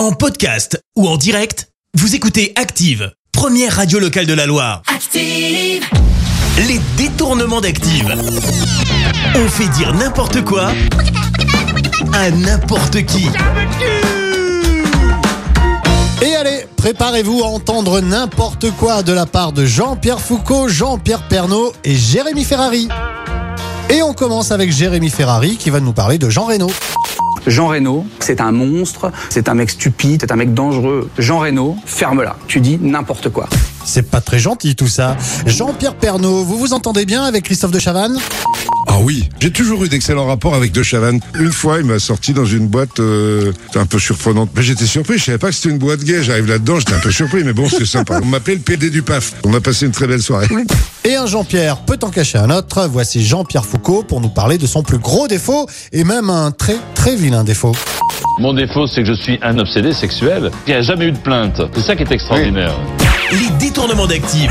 En podcast ou en direct, vous écoutez Active, première radio locale de la Loire. Active, Les détournements d'Active. On fait dire n'importe quoi à n'importe qui. Et allez, préparez-vous à entendre n'importe quoi de la part de Jean-Pierre Foucault, Jean-Pierre Pernaud et Jérémy Ferrari. Et on commence avec Jérémy Ferrari qui va nous parler de Jean Reno. Jean Reno, c'est un monstre, c'est un mec stupide, c'est un mec dangereux. Jean Reno, ferme-la. Tu dis n'importe quoi. C'est pas très gentil tout ça. Jean-Pierre Pernaud, vous vous entendez bien avec Christophe de Chavannes? Ah oui, j'ai toujours eu d'excellents rapports avec De Chavannes. Une fois, il m'a sorti dans une boîte euh, un peu surprenante. Mais j'étais surpris, je savais pas que c'était une boîte gay. J'arrive là-dedans, j'étais un peu surpris, mais bon, c'est sympa. On m'appelait le PD du PAF. On a passé une très belle soirée. Et un Jean-Pierre peut en cacher un autre. Voici Jean-Pierre Foucault pour nous parler de son plus gros défaut et même un très très vilain défaut. Mon défaut, c'est que je suis un obsédé sexuel. Il n'y a jamais eu de plainte. C'est ça qui est extraordinaire. Les détournements d'Active.